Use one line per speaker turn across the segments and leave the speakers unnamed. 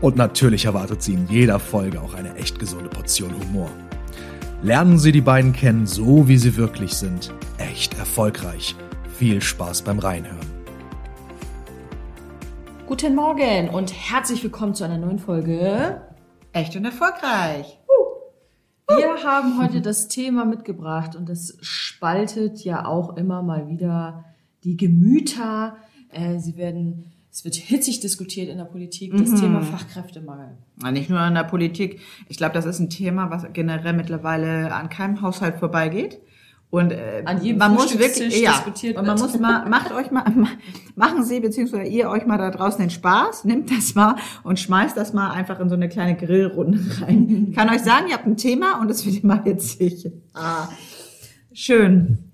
Und natürlich erwartet Sie in jeder Folge auch eine echt gesunde Portion Humor. Lernen Sie die beiden kennen, so wie sie wirklich sind. Echt erfolgreich. Viel Spaß beim Reinhören.
Guten Morgen und herzlich willkommen zu einer neuen Folge.
Echt und erfolgreich.
Wir haben heute das Thema mitgebracht und das spaltet ja auch immer mal wieder die Gemüter. Äh, Sie werden es wird hitzig diskutiert in der Politik, das mhm. Thema Fachkräftemangel.
Ja, nicht nur in der Politik. Ich glaube, das ist ein Thema, was generell mittlerweile an keinem Haushalt vorbeigeht. Und äh,
an jedem
man muss wirklich, ja, diskutiert und man wird. muss mal, macht euch mal, machen Sie beziehungsweise ihr euch mal da draußen den Spaß, nimmt das mal und schmeißt das mal einfach in so eine kleine Grillrunde rein. Ich kann euch sagen, ihr habt ein Thema und es wird immer hitzig. Ah, schön.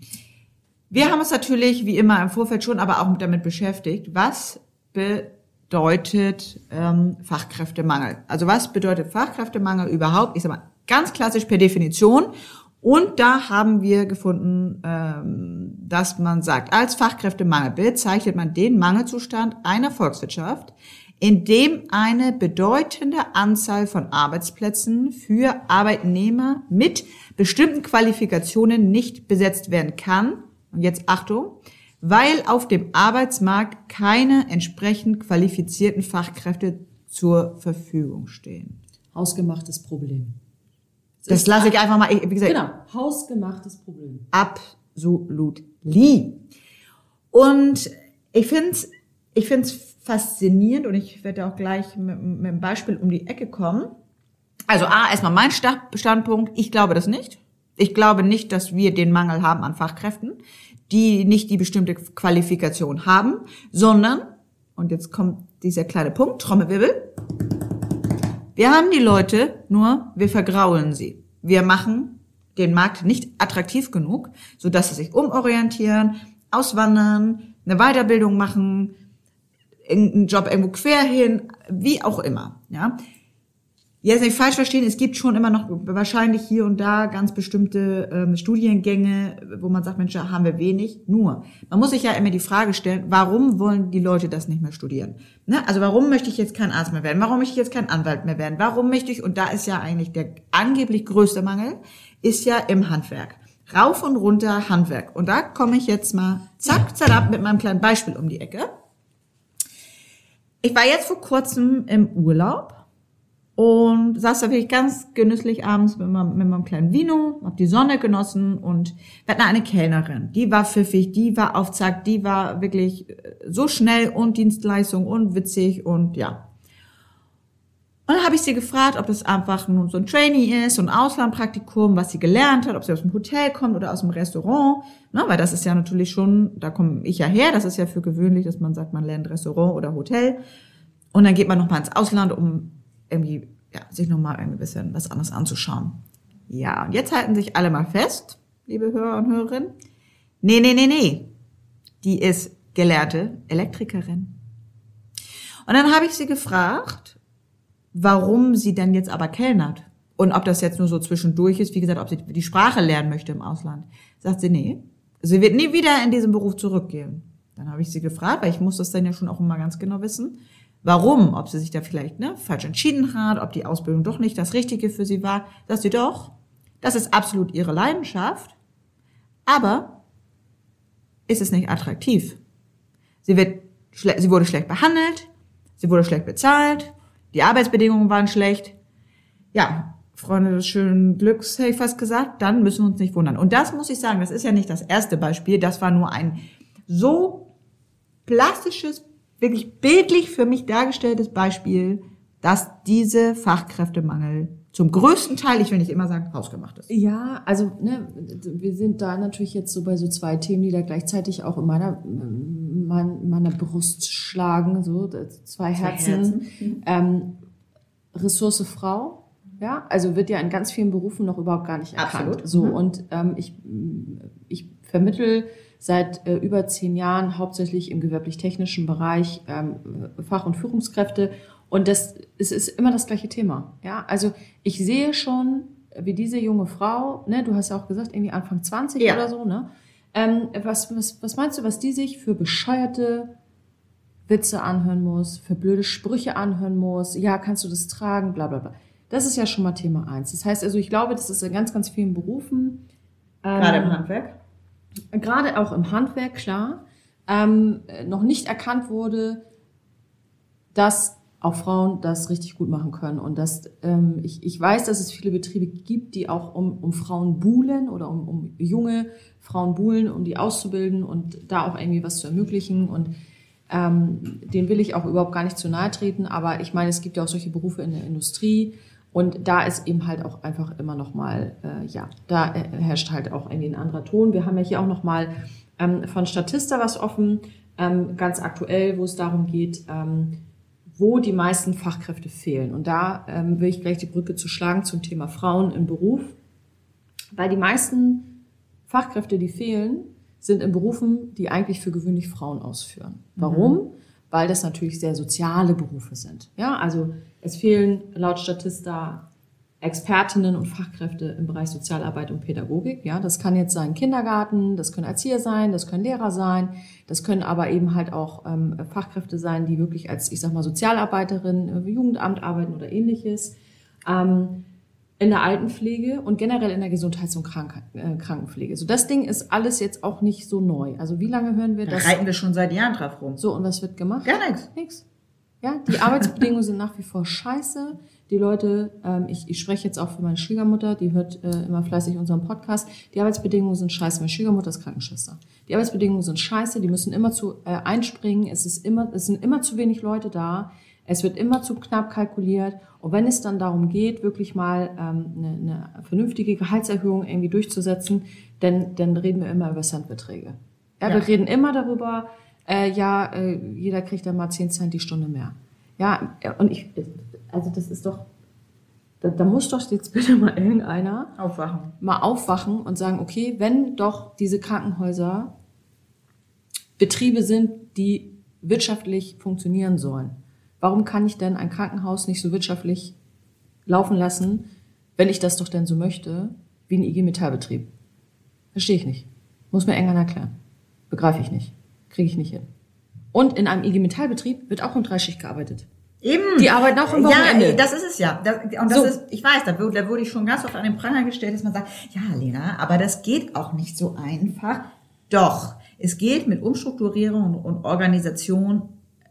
Wir haben uns natürlich, wie immer im Vorfeld schon, aber auch damit beschäftigt, was bedeutet ähm, Fachkräftemangel? Also was bedeutet Fachkräftemangel überhaupt? Ich sag mal, ganz klassisch per Definition. Und da haben wir gefunden, ähm, dass man sagt, als Fachkräftemangel bezeichnet man den Mangelzustand einer Volkswirtschaft, in dem eine bedeutende Anzahl von Arbeitsplätzen für Arbeitnehmer mit bestimmten Qualifikationen nicht besetzt werden kann. Und jetzt Achtung, weil auf dem Arbeitsmarkt keine entsprechend qualifizierten Fachkräfte zur Verfügung stehen.
Hausgemachtes Problem.
Das, das lasse ich einfach mal, wie gesagt.
Genau, hausgemachtes Problem.
Absolut lie. Und ich finde es ich find's faszinierend und ich werde auch gleich mit, mit einem Beispiel um die Ecke kommen. Also A, erstmal mein Standpunkt, ich glaube das nicht. Ich glaube nicht, dass wir den Mangel haben an Fachkräften die nicht die bestimmte Qualifikation haben, sondern, und jetzt kommt dieser kleine Punkt, Trommelwirbel, wir haben die Leute, nur wir vergraulen sie. Wir machen den Markt nicht attraktiv genug, so dass sie sich umorientieren, auswandern, eine Weiterbildung machen, einen Job irgendwo quer hin, wie auch immer. Ja, Jetzt nicht falsch verstehen, es gibt schon immer noch wahrscheinlich hier und da ganz bestimmte ähm, Studiengänge, wo man sagt, Mensch, da haben wir wenig. Nur, man muss sich ja immer die Frage stellen, warum wollen die Leute das nicht mehr studieren? Ne? Also warum möchte ich jetzt kein Arzt mehr werden? Warum möchte ich jetzt kein Anwalt mehr werden? Warum möchte ich, und da ist ja eigentlich der angeblich größte Mangel, ist ja im Handwerk. Rauf und runter Handwerk. Und da komme ich jetzt mal zack, zack, mit meinem kleinen Beispiel um die Ecke. Ich war jetzt vor kurzem im Urlaub und saß da wirklich ganz genüsslich abends mit meinem, mit meinem kleinen Vino, hab die Sonne genossen und wir hatten eine Kellnerin, die war pfiffig, die war auf Zack, die war wirklich äh, so schnell und Dienstleistung und witzig und ja. Und dann habe ich sie gefragt, ob das einfach nur so ein Trainee ist, so ein Auslandpraktikum, was sie gelernt hat, ob sie aus dem Hotel kommt oder aus dem Restaurant. Ne, weil das ist ja natürlich schon, da komme ich ja her, das ist ja für gewöhnlich, dass man sagt, man lernt Restaurant oder Hotel. Und dann geht man nochmal ins Ausland, um irgendwie ja, sich nochmal ein bisschen was anderes anzuschauen. Ja, und jetzt halten sich alle mal fest, liebe Hörer und Hörerinnen. Nee, nee, nee, nee. Die ist gelernte Elektrikerin. Und dann habe ich sie gefragt, warum sie denn jetzt aber kellnert. Und ob das jetzt nur so zwischendurch ist, wie gesagt, ob sie die Sprache lernen möchte im Ausland. Sagt sie, nee, sie wird nie wieder in diesen Beruf zurückgehen. Dann habe ich sie gefragt, weil ich muss das dann ja schon auch immer ganz genau wissen warum, ob sie sich da vielleicht ne, falsch entschieden hat, ob die Ausbildung doch nicht das Richtige für sie war, dass sie doch, das ist absolut ihre Leidenschaft, aber ist es nicht attraktiv. Sie, wird, sie wurde schlecht behandelt, sie wurde schlecht bezahlt, die Arbeitsbedingungen waren schlecht. Ja, Freunde des schönen Glücks, hätte ich fast gesagt, dann müssen wir uns nicht wundern. Und das muss ich sagen, das ist ja nicht das erste Beispiel, das war nur ein so plastisches wirklich bildlich für mich dargestelltes Beispiel, dass diese Fachkräftemangel zum größten Teil, ich will nicht immer sagen, hausgemacht ist.
Ja, also ne, wir sind da natürlich jetzt so bei so zwei Themen, die da gleichzeitig auch in meiner, mein, meiner Brust schlagen, so zwei Herzen. Zwei Herzen. Mhm. Ähm, Ressource Frau Ja, also wird ja in ganz vielen Berufen noch überhaupt gar nicht erkannt.
Absolut.
So
Mhm.
und ähm, ich ich vermittel seit äh, über zehn Jahren hauptsächlich im gewerblich-technischen Bereich ähm, Fach- und Führungskräfte und das es ist immer das gleiche Thema. Ja, also ich sehe schon, wie diese junge Frau, ne, du hast ja auch gesagt, irgendwie Anfang 20
Ja.
oder so, ne? Ähm, was, was, was meinst du, was die sich für bescheuerte Witze anhören muss, für blöde Sprüche anhören muss, ja, kannst du das tragen, bla bla bla. Das ist ja schon mal Thema eins. Das heißt also, ich glaube, das ist in ganz, ganz vielen Berufen. ähm,
Gerade im Handwerk.
Gerade auch im Handwerk, klar, ähm, äh, noch nicht erkannt wurde, dass auch Frauen das richtig gut machen können. Und dass ähm, ich, ich weiß, dass es viele Betriebe gibt, die auch um, um Frauen buhlen oder um, um junge Frauen buhlen, um die auszubilden und da auch irgendwie was zu ermöglichen. Und ähm, den will ich auch überhaupt gar nicht zu nahe treten. Aber ich meine, es gibt ja auch solche Berufe in der Industrie. Und da ist eben halt auch einfach immer noch mal, äh, ja, da äh, herrscht halt auch irgendwie ein anderer Ton. Wir haben ja hier auch noch mal ähm, von Statista was offen, ähm, ganz aktuell, wo es darum geht, ähm, wo die meisten Fachkräfte fehlen. Und da ähm, will ich gleich die Brücke zu schlagen zum Thema Frauen im Beruf. Weil die meisten Fachkräfte, die fehlen, sind in Berufen, die eigentlich für gewöhnlich Frauen ausführen. Warum? Weil das natürlich sehr soziale Berufe sind. Ja, also es fehlen laut Statista Expertinnen und Fachkräfte im Bereich Sozialarbeit und Pädagogik. Ja, das kann jetzt sein Kindergarten, das können Erzieher sein, das können Lehrer sein, das können aber eben halt auch ähm, Fachkräfte sein, die wirklich als, ich sag mal, Sozialarbeiterin, äh, Jugendamt arbeiten oder ähnliches. Ähm, in der Altenpflege und generell in der Gesundheits- und Krank äh, Krankenpflege. So, das Ding ist alles jetzt auch nicht so neu. Also wie lange hören wir
Da
das?
reiten wir schon seit Jahren drauf rum.
So, und was wird gemacht?
Gar nichts.
Nix. Ja, die Arbeitsbedingungen sind nach wie vor scheiße. Die Leute, ähm, ich, ich spreche jetzt auch für meine Schwiegermutter, die hört äh, immer fleißig unseren Podcast. Die Arbeitsbedingungen sind scheiße. Meine Schwiegermutter ist Krankenschwester. Die Arbeitsbedingungen sind scheiße, die müssen immer zu äh, einspringen. Es ist immer, es sind immer zu wenig Leute da. Es wird immer zu knapp kalkuliert. Und wenn es dann darum geht, wirklich mal ähm, eine, eine vernünftige Gehaltserhöhung irgendwie durchzusetzen, dann, dann reden wir immer über Centbeträge. Ja,
Ja.
wir reden immer darüber, äh, ja, äh, jeder kriegt dann mal 10 Cent die Stunde mehr. Ja, und ich, also das ist doch, da, da muss doch jetzt bitte mal irgendeiner
Aufwachen.
mal aufwachen und sagen, okay, wenn doch diese Krankenhäuser Betriebe sind, die wirtschaftlich funktionieren sollen, warum kann ich denn ein Krankenhaus nicht so wirtschaftlich laufen lassen, wenn ich das doch denn so möchte, wie ein IG Metallbetrieb? Verstehe ich nicht. Muss mir irgendwann erklären. Begreife ich nicht. Kriege ich nicht hin. Und in einem IG Metallbetrieb wird auch um Dreischicht gearbeitet.
Eben.
Die arbeiten auch am Wochenende.
Ja, das ist es ja. Das, und das
So.
ist, ich weiß, da, wurde- da wurde ich schon ganz oft an den Pranger gestellt, dass man sagt, ja, Lena, aber das geht auch nicht so einfach. Doch, es geht mit Umstrukturierung und, und Organisation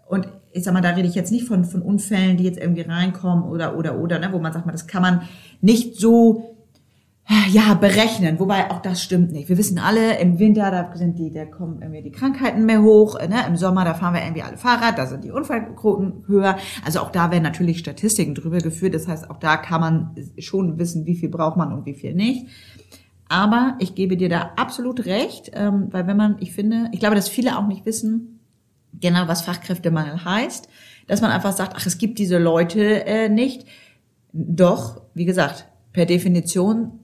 und ich sag mal, da rede ich jetzt nicht von, von Unfällen, die jetzt irgendwie reinkommen oder, oder, oder, ne, wo man sagt, mal, das kann man nicht so ja, berechnen, wobei auch das stimmt nicht. Wir wissen alle, im Winter, da sind die, da kommen irgendwie die Krankheiten mehr hoch, ne? im Sommer, da fahren wir irgendwie alle Fahrrad, da sind die Unfallquoten höher. Also auch da werden natürlich Statistiken drüber geführt. Das heißt, auch da kann man schon wissen, wie viel braucht man und wie viel nicht. Aber ich gebe dir da absolut recht, ähm, weil wenn man, ich finde, ich glaube, dass viele auch nicht wissen, genau was Fachkräftemangel heißt, dass man einfach sagt, ach, es gibt diese Leute äh, nicht. Doch, wie gesagt, per Definition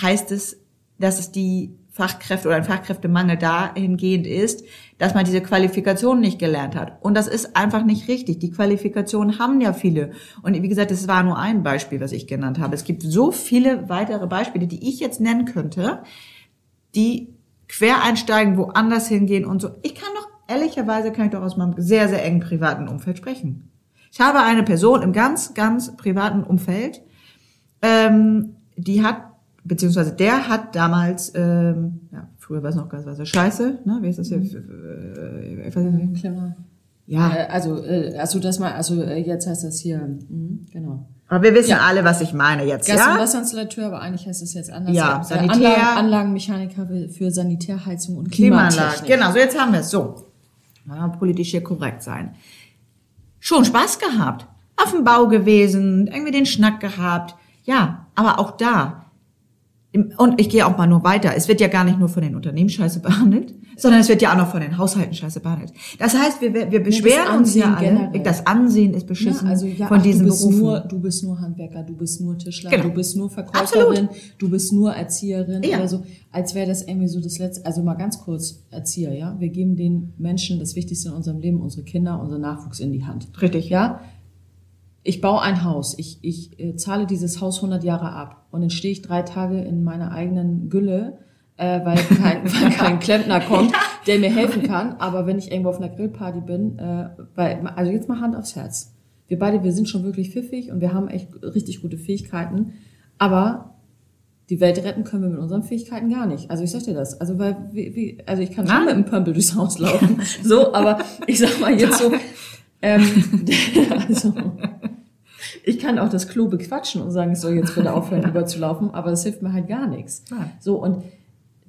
heißt es, dass es die Fachkräfte oder ein Fachkräftemangel dahingehend ist, dass man diese Qualifikation nicht gelernt hat. Und das ist einfach nicht richtig. Die Qualifikationen haben ja viele. Und wie gesagt, das war nur ein Beispiel, was ich genannt habe. Es gibt so viele weitere Beispiele, die ich jetzt nennen könnte, die quer einsteigen, woanders hingehen und so. Ich kann doch, ehrlicherweise kann ich doch aus meinem sehr, sehr engen privaten Umfeld sprechen. Ich habe eine Person im ganz, ganz privaten Umfeld, ähm, die hat, beziehungsweise der hat damals, ähm, ja, früher war es noch ganz was scheiße, ne? Wie ist das hier? Äh, ich weiß nicht.
Klar.
Ja,
Äh, also, äh, also das mal, also äh, jetzt heißt das hier, mhm, genau.
aber wir wissen
Ja.
alle, was ich meine jetzt,
Gas-
ja?
Wasserinstallateur, aber eigentlich heißt es jetzt anders.
Ja, Sanitär.
Anlagen, Anlagenmechaniker für Sanitärheizung und
Klimaanlage.
Klimatechnik.
Genau, so jetzt haben wir es. So. Ja, politisch hier korrekt sein. Schon Spaß gehabt. Auf dem Bau gewesen, irgendwie den Schnack gehabt. Ja, aber auch da. Und ich gehe auch mal nur weiter. Es wird ja gar nicht nur von den Unternehmen scheiße behandelt, sondern es wird ja auch noch von den Haushalten scheiße behandelt. Das heißt, wir, wir beschweren uns ja alle,
generell.
das Ansehen ist beschissen
Ja, also ja,
von
ach,
diesen
du bist
Berufen.
Nur, du bist nur Handwerker, du bist nur Tischler,
Genau.
du bist nur Verkäuferin, du bist nur Erzieherin
Ja.
oder so. Als wäre das irgendwie so das letzte, also mal ganz kurz, Erzieher, ja. Wir geben den Menschen das Wichtigste in unserem Leben, unsere Kinder, unseren Nachwuchs in die Hand.
Richtig.
Ja. Ich baue ein Haus, ich, ich äh, zahle dieses Haus 100 Jahre ab und dann stehe ich drei Tage in meiner eigenen Gülle, äh, weil, kein, weil kein Klempner kommt, der mir helfen kann. Aber wenn ich irgendwo auf einer Grillparty bin, äh, weil, also jetzt mal Hand aufs Herz. Wir beide, wir sind schon wirklich pfiffig und wir haben echt richtig gute Fähigkeiten. Aber die Welt retten können wir mit unseren Fähigkeiten gar nicht. Also ich sag dir das. Also weil, wie, wie, also ich kann schon mit einem Pömpel durchs Haus laufen. So, aber ich sag mal jetzt so, ähm, also ich kann auch das Klo bequatschen und sagen, es soll jetzt bitte aufhören, überzulaufen, aber das hilft mir halt gar nichts. So, und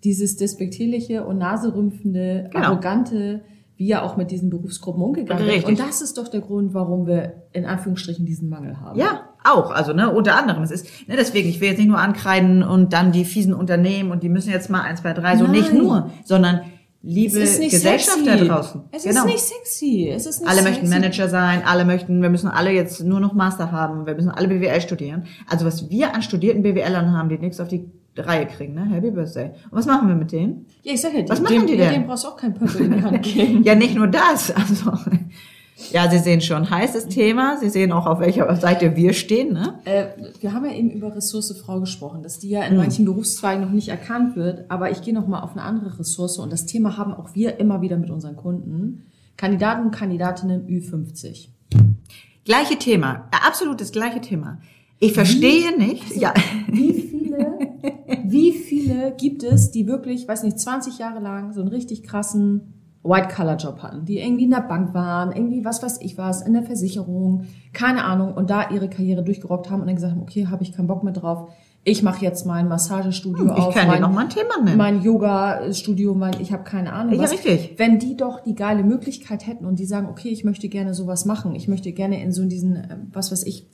dieses despektierliche und naserümpfende,
Genau.
arrogante, wie ja auch mit diesen Berufsgruppen umgegangen wird. Und das ist doch der Grund, warum wir in Anführungsstrichen diesen Mangel haben.
Ja, auch. Also, ne, unter anderem. Es ist, ne, deswegen, ich will jetzt nicht nur ankreiden und dann die fiesen Unternehmen und die müssen jetzt mal eins, zwei, drei, so
Nein.
nicht nur, sondern liebe Gesellschaft
sexy.
da draußen.
Es
Genau.
ist nicht sexy. Es ist nicht
Alle
sexy.
möchten Manager sein, alle möchten, wir müssen alle jetzt nur noch Master haben, wir müssen alle BWL studieren. Also was wir an studierten BWLern haben, die nichts auf die Reihe kriegen, ne? Happy Birthday. Und was machen wir mit denen?
Ja, ich sag ja,
Was
dem,
machen die
dem,
denn?
dem brauchst du auch keinen Pömpel in die Hand geben.
Ja, nicht nur das. Also, ja, Sie sehen schon, heißes Thema. Sie sehen auch, auf welcher Seite wir stehen, ne?
Äh, wir haben ja eben über Ressource Frau gesprochen, dass die ja
Mhm.
in manchen Berufszweigen noch nicht erkannt wird. Aber ich gehe noch mal auf eine andere Ressource und das Thema haben auch wir immer wieder mit unseren Kunden. Kandidaten und Kandidatinnen Ü50.
Gleiche Thema. Ja, absolut das gleiche Thema. Ich verstehe nicht. Ja.
Wie viele, wie viele gibt es, die wirklich, weiß nicht, 20 Jahre lang so einen richtig krassen White-Color-Job hatten, die irgendwie in der Bank waren, irgendwie was weiß ich was, in der Versicherung, keine Ahnung, und da ihre Karriere durchgerockt haben und dann gesagt haben, okay, habe ich keinen Bock mehr drauf, ich mache jetzt mein Massagestudio
Hm, Ich
auf,
kann dir
mein,
noch mal ein Thema nennen.
mein Yoga-Studio, mein, ich habe keine Ahnung
Ja,
was.
richtig.
Wenn die doch die geile Möglichkeit hätten und die sagen, okay, ich möchte gerne sowas machen, ich möchte gerne in so diesen, äh, was weiß ich,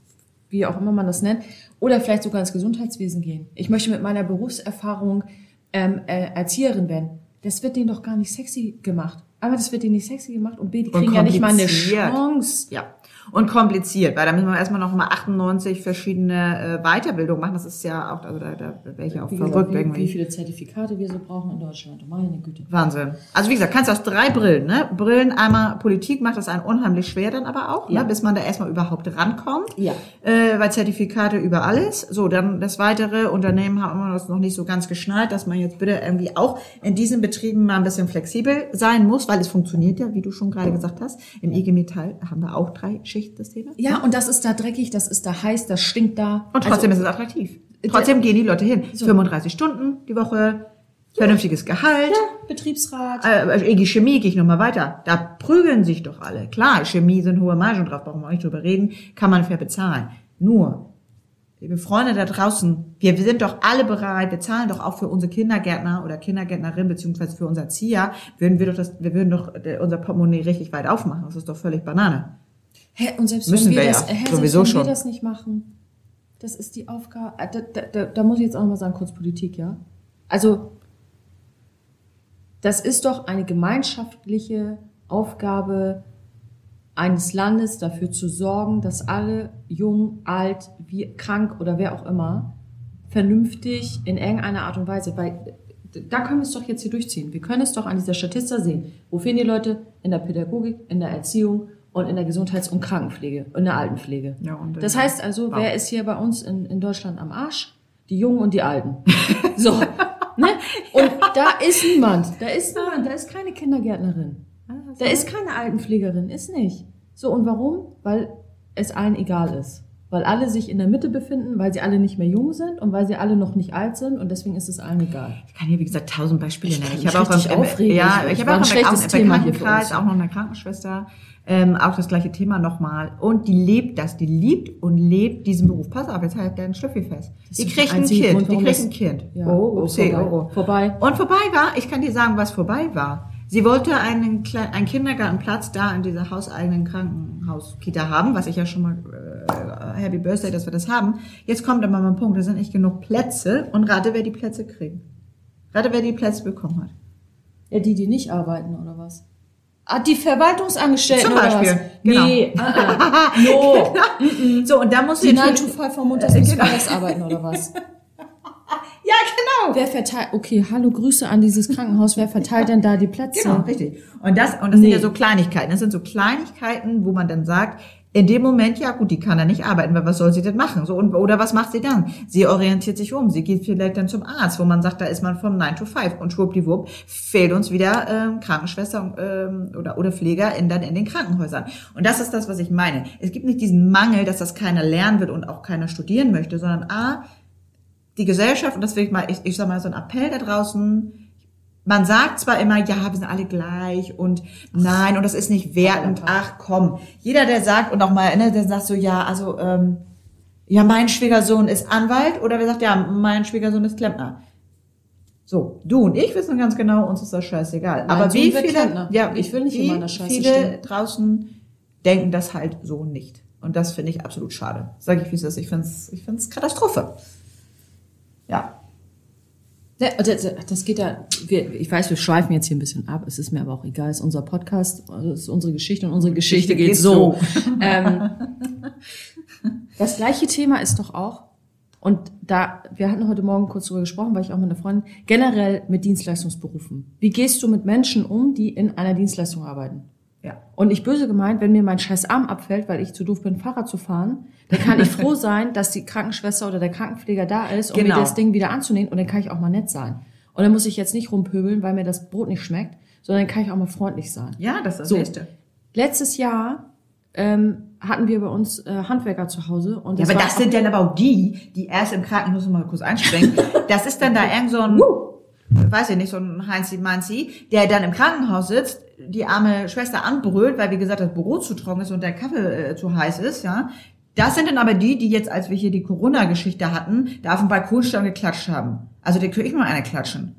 wie auch immer man das nennt, oder vielleicht sogar ins Gesundheitswesen gehen. Ich möchte mit meiner Berufserfahrung ähm, äh, Erzieherin werden. Das wird denen doch gar nicht sexy gemacht. Aber das wird denen nicht sexy gemacht und B, die kriegen ja nicht mal eine. Chance.
Ja. Und kompliziert, weil da müssen wir erstmal noch mal 98 verschiedene äh, Weiterbildungen machen. Das ist ja auch, also da, da wäre ich ja auch
Wie
verrückt
gesagt, wie, wie viele Zertifikate wir so brauchen in Deutschland. Oh meine Güte.
Wahnsinn. Also wie gesagt, kannst du aus drei Brillen, ne? Brillen einmal Politik macht das einen unheimlich schwer dann aber auch,
Ja.
ne? bis man da erstmal überhaupt rankommt.
Ja.
Äh, weil Zertifikate über alles. So, dann das weitere Unternehmen haben immer das noch nicht so ganz geschnallt, dass man jetzt bitte irgendwie auch in diesen Betrieben mal ein bisschen flexibel sein muss, weil es funktioniert ja, wie du schon gerade gesagt hast. Im IG Metall haben wir auch drei Schichtsysteme.
Ja, und das ist da dreckig, das ist da heiß, das stinkt da.
Und trotzdem
Also,
ist es attraktiv. Trotzdem gehen die Leute hin. 35 Stunden die Woche, vernünftiges Gehalt.
Betriebsrat.
Äh, EG Chemie gehe ich nochmal weiter. Da prügeln sich doch alle. Klar, Chemie sind hohe Margen drauf, brauchen wir auch nicht drüber reden, kann man fair bezahlen. Nur, liebe Freunde da draußen, wir, wir sind doch alle bereit, wir zahlen doch auch für unsere Kindergärtner oder Kindergärtnerin beziehungsweise für unser Erzieher, würden wir doch das, wir würden doch äh, unser Portemonnaie richtig weit aufmachen. Das ist doch völlig Banane.
Hä, und selbst
Müssen
wenn wir,
wir
das,
ja,
hä,
sowieso schon.
wir das nicht machen, das ist die Aufgabe. äh, Da, da, da, da muss ich jetzt auch noch mal sagen, kurz Politik, ja. Also, das ist doch eine gemeinschaftliche Aufgabe eines Landes, dafür zu sorgen, dass alle, jung, alt, wie, krank oder wer auch immer, vernünftig in irgendeiner Art und Weise, weil da können wir es doch jetzt hier durchziehen. Wir können es doch an dieser Statista sehen. Wo fehlen die Leute? In der Pädagogik, in der Erziehung und in der Gesundheits- und Krankenpflege und in der Altenpflege.
Ja, und,
das heißt also,
wow.
wer ist hier bei uns in, in Deutschland am Arsch? Die Jungen und die Alten. So. ne? Und da ist niemand. Da ist niemand. Da ist keine Kindergärtnerin. Da ist keine Altenpflegerin. Ist nicht. So, und warum? Weil es allen egal ist. Weil alle sich in der Mitte befinden, weil sie alle nicht mehr jung sind und weil sie alle noch nicht alt sind und deswegen ist es allen egal.
Ich kann hier, wie gesagt, tausend Beispiele
Ich
nennen. Ich
mich
habe auch im,
aufregen.
ja,
Ich-
ich
war
habe
ein
auch im,
schlechtes Thema hier für
Bekanntenkreis
uns.
auch noch eine Krankenschwester, ähm, auch das gleiche Thema nochmal. Und die lebt das, die liebt und lebt diesen Beruf. Pass auf, jetzt halt dein Schlüffi fest.
Das
Die kriegt ein Kind,
Grund,
die kriegt ein Kind.
Ja,
Oh,
oh, vorbei.
oh.
Vorbei.
Und vorbei war, ich kann dir sagen, was vorbei war. Sie wollte einen, einen Kindergartenplatz da in dieser hauseigenen Krankenhauskita haben, was ich ja schon mal äh, Happy Birthday, dass wir das haben. Jetzt kommt aber mein Punkt, da sind nicht genug Plätze und rate, wer die Plätze kriegt. Rate, wer die Plätze bekommen hat.
Ja, die, die nicht arbeiten, oder was? Ah, die Verwaltungsangestellten
Zum
oder
Beispiel,
was?
genau.
Nee, ah, ah. no.
So, und da muss
Die
ich
9 to 5 vom Montags bis. Freitags arbeiten, oder was?
Ja, genau.
Wer verteilt, okay, hallo, Grüße an dieses Krankenhaus, wer verteilt denn da die Plätze?
Genau, richtig. Und das, und das sind
Nee.
ja so Kleinigkeiten. Das sind so Kleinigkeiten, wo man dann sagt, in dem Moment, ja gut, die kann da nicht arbeiten, weil was soll sie denn machen? So, und, oder was macht sie dann? Sie orientiert sich um, sie geht vielleicht dann zum Arzt, wo man sagt, da ist man von 9 to 5 und schwuppdiwupp fehlt uns wieder ähm, Krankenschwester ähm, oder, oder Pfleger in, dann in den Krankenhäusern. Und das ist das, was ich meine. Es gibt nicht diesen Mangel, dass das keiner lernen wird und auch keiner studieren möchte, sondern A, die Gesellschaft, und das will ich mal, ich, ich sag mal, so ein Appell da draußen, man sagt zwar immer, ja, wir sind alle gleich und nein, und das ist nicht wertend, ach komm. Jeder, der sagt, und auch mal, ne, der sagt so, ja, also, ähm, ja, mein Schwiegersohn ist Anwalt, oder wer sagt, ja, mein Schwiegersohn ist Klempner. So, du und ich wissen ganz genau, uns ist das scheißegal.
Mein
Aber
Sohn
wie viele,
Klempner.
ja,
Ich will nicht
wie
immer an der Scheiße
viele
stehen.
draußen denken das halt so nicht. Und das finde ich absolut schade. Sag ich, wie es ist. Ich finde es ich find's Katastrophe. Ja.
Ja, Das, das geht ja, ich weiß, wir schweifen jetzt hier ein bisschen ab, es ist mir aber auch egal, es ist unser Podcast, es ist unsere Geschichte und unsere Geschichte geht so. ähm, das gleiche Thema ist doch auch, und da, wir hatten heute Morgen kurz drüber gesprochen, weil ich auch mit einer Freundin, generell mit Dienstleistungsberufen. Wie gehst du mit Menschen um, die in einer Dienstleistung arbeiten?
Ja.
Und ich böse gemeint, wenn mir mein scheiß Arm abfällt, weil ich zu doof bin, Fahrrad zu fahren, dann kann ich froh sein, dass die Krankenschwester oder der Krankenpfleger da ist, um
Genau.
mir das Ding wieder anzunehmen und dann kann ich auch mal nett sein. Und dann muss ich jetzt nicht rumpöbeln, weil mir das Brot nicht schmeckt, sondern dann kann ich auch mal freundlich sein.
Ja, das ist das
So.
Nächste.
Letztes Jahr ähm, hatten wir bei uns äh, Handwerker zu Hause und
Ja,
das
aber
war
das sind dann aber auch die, die erst im Krankenhaus, mal kurz einspringen, das ist dann da irgend so ein, weiß ich nicht, so ein Heinzi Manzi, der dann im Krankenhaus sitzt, die arme Schwester anbrüllt, weil wie gesagt das Büro zu trocken ist und der Kaffee äh, zu heiß ist, ja. Das sind dann aber die, die jetzt, als wir hier die Corona-Geschichte hatten, da auf dem Balkon und geklatscht haben. Also der könnte ich mal einer klatschen.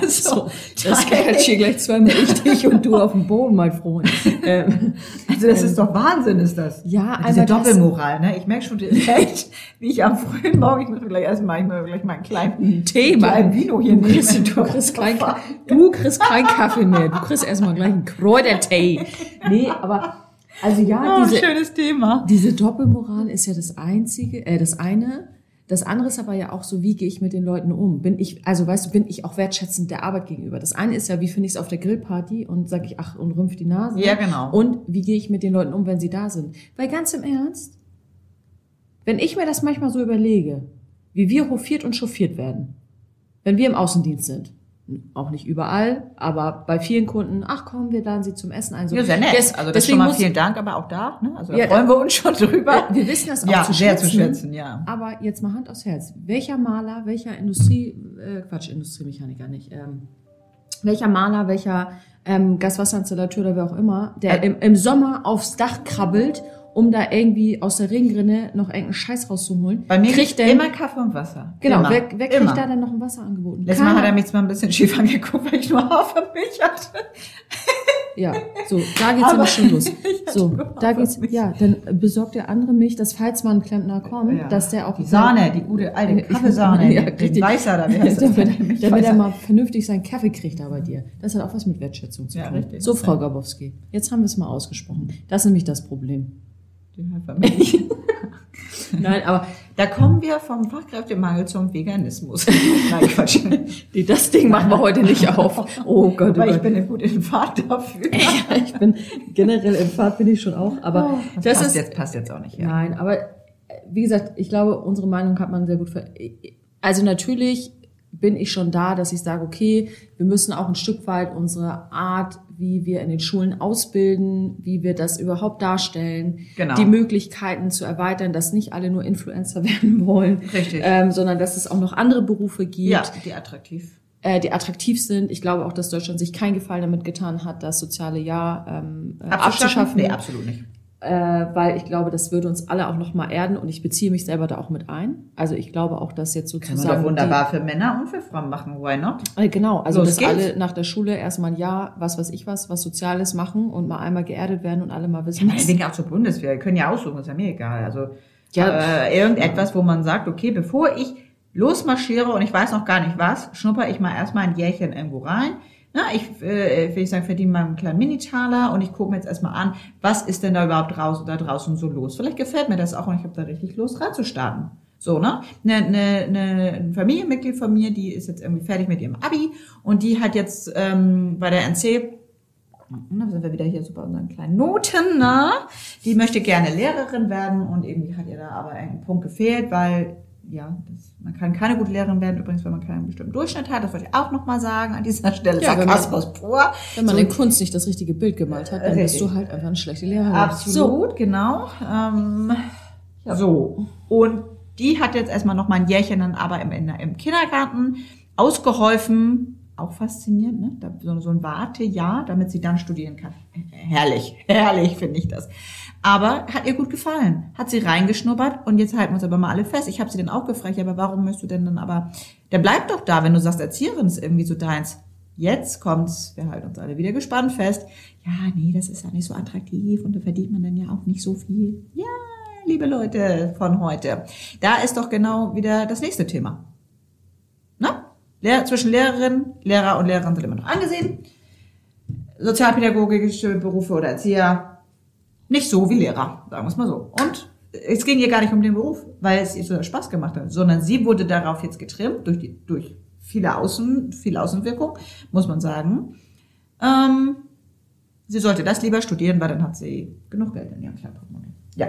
Also,
das catch hier gleich zweimal richtig und du auf dem Boden, mein Freund. Ähm,
Also das ist doch Wahnsinn, ist das.
Ja,
Diese
das-
Doppelmoral, ne? Ich merke schon direkt, wie ich am frühen Morgen, ich muss mir gleich erstmal, ich muss gleich mal einen kleinen
Thema.
kleinen Vino hier
Du kriegst, du kriegst kein, du kriegst keinen Kaffee mehr. Du kriegst erstmal gleich einen Kräutertee. Nee, aber, also ja,
Oh,
diese,
schönes Thema.
diese Doppelmoral ist ja das einzige, äh, das eine. Das andere ist aber ja auch so, wie gehe ich mit den Leuten um? Bin ich, also weißt du, bin ich auch wertschätzend der Arbeit gegenüber? Das eine ist ja, wie finde ich es auf der Grillparty und sage ich, ach, und rümpf die Nase.
Ja, genau.
Und wie gehe ich mit den Leuten um, wenn sie da sind? Weil ganz im Ernst, wenn ich mir das manchmal so überlege, wie wir hofiert und chauffiert werden, wenn wir im Außendienst sind, auch nicht überall, aber bei vielen Kunden, ach komm, wir laden sie zum Essen ein. So.
Ja, sehr nett.
Des-
also das schon mal vielen Dank, aber auch da, ne? Also da
Ja,
freuen wir uns schon drüber.
wir wissen das auch
ja,
zu
sehr
schätzen.
zu schätzen, ja.
Aber jetzt mal Hand aufs Herz. Welcher Maler, welcher Industrie, äh, Quatsch, Industriemechaniker nicht, ähm, welcher Maler, welcher ähm, Gaswasserinstallateur oder wer auch immer, der
Äh.
im, im Sommer aufs Dach krabbelt, um da irgendwie aus der Regenrinne noch irgendeinen Scheiß rauszuholen,
Bei mir
kriegt denn,
immer Kaffee und Wasser.
genau,
immer.
wer, wer kriegt
immer.
da denn noch ein Wasser angeboten?
Letztes Mal hat er mich zwar ein bisschen schief angeguckt, weil ich nur Hafermilch hatte.
Ja, so, da geht's
Aber-
schon los. So, da geht's, ja, dann besorgt der andere Milch, dass falls mal ein Klempner kommt,
Ja.
dass der auch
Die Sahne, die gute alte Kaffeesahne,
Ja,
den
richtig.
Weißer da, wie
Ja,
heißt
damit, damit er mal vernünftig seinen Kaffee kriegt da bei dir. Das hat auch was mit Wertschätzung zu
Ja,
tun.
richtig.
So, Frau Gabowski, jetzt haben wir es mal ausgesprochen. Das ist nämlich das Problem.
Die Hafermilch.
Nein, aber
Da kommen wir vom Fachkräftemangel zum Veganismus. Nein, Quatsch.
die, das Ding machen wir heute nicht auf. Oh Gott, oh
Weil ich
Gott.
bin eine gute Fahrt dafür.
Ja, ich bin generell im Fahrt bin ich schon auch, aber
Das,
das
passt,
ist
jetzt, passt jetzt auch nicht. Ja.
Nein, aber äh, wie gesagt, ich glaube, unsere Meinung hat man sehr gut ver Also natürlich bin ich schon da, dass ich sage, okay, wir müssen auch ein Stück weit unsere Art, wie wir in den Schulen ausbilden, wie wir das überhaupt darstellen,
Genau.
die Möglichkeiten zu erweitern, dass nicht alle nur Influencer werden wollen, ähm, sondern dass es auch noch andere Berufe gibt,
ja, die attraktiv.
äh, die attraktiv sind. Ich glaube auch, dass Deutschland sich keinen Gefallen damit getan hat, das soziale Jahr ähm, äh, abzuschaffen.
Nee, absolut nicht.
Äh, weil ich glaube, das würde uns alle auch nochmal erden und ich beziehe mich selber da auch mit ein. Also ich glaube auch, dass jetzt
Kann
sozusagen.
man doch wunderbar für Männer und für Frauen machen. Why not?
Die, äh, genau, also
Los
dass
geht's.
alle nach der Schule erstmal ein Jahr, was weiß ich was, was Soziales machen und mal einmal geerdet werden und alle mal wissen, was.
Meinetwegen auch zur Bundeswehr. Wir können ja aussuchen, ist ja mir egal. Also
Ja.
äh, irgendetwas, wo man sagt, okay, bevor ich losmarschiere und ich weiß noch gar nicht was, schnupper ich mal erstmal ein Jährchen irgendwo rein. Na, ich äh, will ich sagen, verdiene mal einen kleinen Minitaler und ich gucke mir jetzt erstmal an, was ist denn da überhaupt draußen, da draußen so los. Vielleicht gefällt mir das auch und ich habe da richtig Lust reinzustarten. So, ne? Eine, eine, eine, ein Familienmitglied von mir, die ist jetzt irgendwie fertig mit ihrem Abi und die hat jetzt ähm, bei der NC da sind wir wieder hier so bei unseren kleinen Noten, ne? Die möchte gerne Lehrerin werden und irgendwie hat ihr da aber ein Punkt gefehlt, weil, ja, das, man kann keine gute Lehrerin werden, übrigens, wenn man keinen bestimmten Durchschnitt hat. Das wollte ich auch nochmal sagen an dieser Stelle.
Ja, wenn man-
Sarkasmus pur.
Wenn man
So,
in Kunst nicht das richtige Bild gemalt hat, dann bist
Richtig.
du halt einfach eine schlechte Lehrerin.
Absolut, genau. Ähm, So. Und die hat jetzt erstmal noch mal ein Jährchen dann aber im, im Kindergarten ausgeholfen. Auch faszinierend, ne? So ein Wartejahr, damit sie dann studieren kann. Herrlich, herrlich finde ich das. Aber hat ihr gut gefallen. Hat sie reingeschnuppert und jetzt halten wir uns aber mal alle fest. Ich habe sie dann auch gefragt, aber warum möchtest du denn dann aber, der bleibt doch da, wenn du sagst, Erzieherin ist irgendwie so deins. Jetzt kommt's, wir halten uns alle wieder gespannt fest. Ja, nee, das ist ja nicht so attraktiv und da verdient man dann ja auch nicht so viel. Ja, liebe Leute von heute, da ist doch genau wieder das nächste Thema. Na? Lehr zwischen Lehrerin, Lehrer und Lehrerin sind immer noch angesehen. Sozialpädagogische Berufe oder Erzieher nicht so wie Lehrer, sagen wir es mal so. Und es ging ihr gar nicht um den Beruf, weil es ihr so Spaß gemacht hat, sondern sie wurde darauf jetzt getrimmt durch die, durch viele Außen, viel Außenwirkung, muss man sagen. Ähm, sie sollte das lieber studieren, weil dann hat sie genug Geld in ihrem kleinen Portemonnaie. Ja.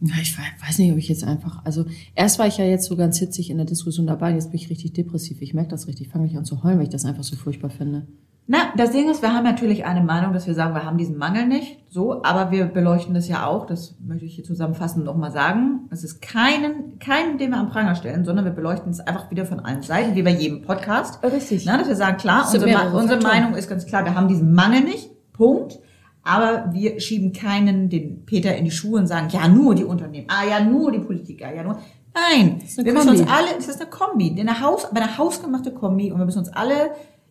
Ja, ich wei- weiß nicht, ob ich jetzt einfach, also erst war ich ja jetzt so ganz hitzig in der Diskussion dabei, jetzt bin ich richtig depressiv. Ich merke das richtig, ich fange mich an zu heulen, weil ich das einfach so furchtbar finde.
Na, das Ding ist, wir haben natürlich eine Meinung, dass wir sagen, wir haben diesen Mangel nicht, so, aber wir beleuchten das ja auch, das möchte ich hier zusammenfassend nochmal sagen. Es ist keinen, keinen, den wir am Pranger stellen, sondern wir beleuchten es einfach wieder von allen Seiten, wie bei jedem Podcast.
Richtig.
Na, dass wir sagen, klar, unsere, Ma- unsere. Meinung ist ganz klar, wir haben diesen Mangel nicht, Punkt. Aber wir schieben keinen, den Peter in die Schuhe und sagen, ja, nur die Unternehmen, ah, ja, nur die Politiker, ja, nur. Nein, wir müssen uns
Kombi.
alle, es ist eine Kombi, eine Haus, eine hausgemachte Kombi und wir müssen uns alle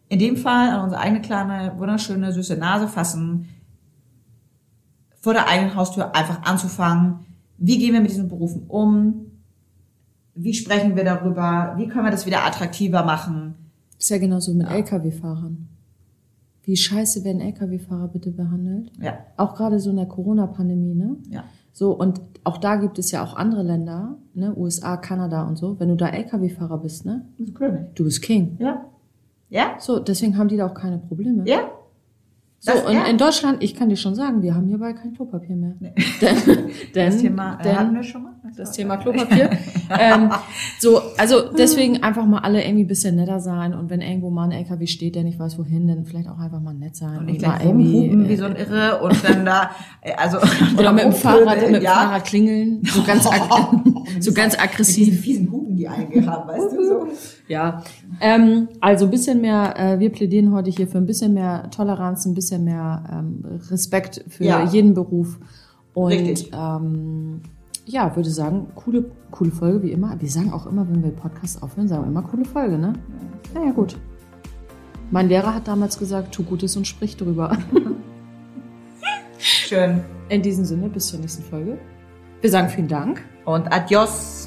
in dem Fall an unsere eigene kleine, wunderschöne, süße Nase fassen, vor der eigenen Haustür einfach anzufangen. Wie gehen wir mit diesen Berufen um? Wie sprechen wir darüber? Wie können wir das wieder attraktiver machen?
Ist ja genauso mit Lkw-Fahrern. Wie scheiße werden Lkw-Fahrer bitte behandelt?
Ja,
Auch gerade so in der Corona-Pandemie, ne?
ja.
So, und auch da gibt es ja auch andere Länder, ne? USA, Kanada und so. Wenn du da Lkw-Fahrer bist, ne?
Das ist König.
Du bist King.
Ja. Ja?
So, deswegen haben die da auch keine Probleme.
Ja?
So,
Das-
und
ja.
in Deutschland, ich kann dir schon sagen, wir haben hierbei kein Klopapier mehr.
Nee.
Denn, denn,
Das Thema äh, hatten
denn
wir schon mal.
Das Thema Klopapier. ähm, so, also deswegen einfach mal alle irgendwie ein bisschen netter sein und wenn irgendwo mal ein LKW steht, der nicht weiß wohin, dann vielleicht auch einfach mal nett sein.
Und nicht gleich rumhupen
äh,
wie so ein Irre und dann da, äh, also.
oder mit dem Fahrrad, mit dem
ja.
Fahrrad klingeln, so ganz, ag so ganz
Mit diesen
aggressiv.
fiesen Hupen, die einige haben, weißt du so.
Ja, ähm, also ein bisschen mehr, äh, wir plädieren heute hier für ein bisschen mehr Toleranz, ein bisschen mehr ähm, Respekt für
Ja.
jeden Beruf. Und
Richtig.
ähm, ja, würde sagen, coole, coole Folge wie immer. Wir sagen auch immer, wenn wir Podcast aufhören, sagen wir immer coole Folge, ne? Ja, ja, gut. Mein Lehrer hat damals gesagt, tu Gutes und sprich drüber.
Schön.
In diesem Sinne, bis zur nächsten Folge. Wir sagen vielen Dank.
Und adios.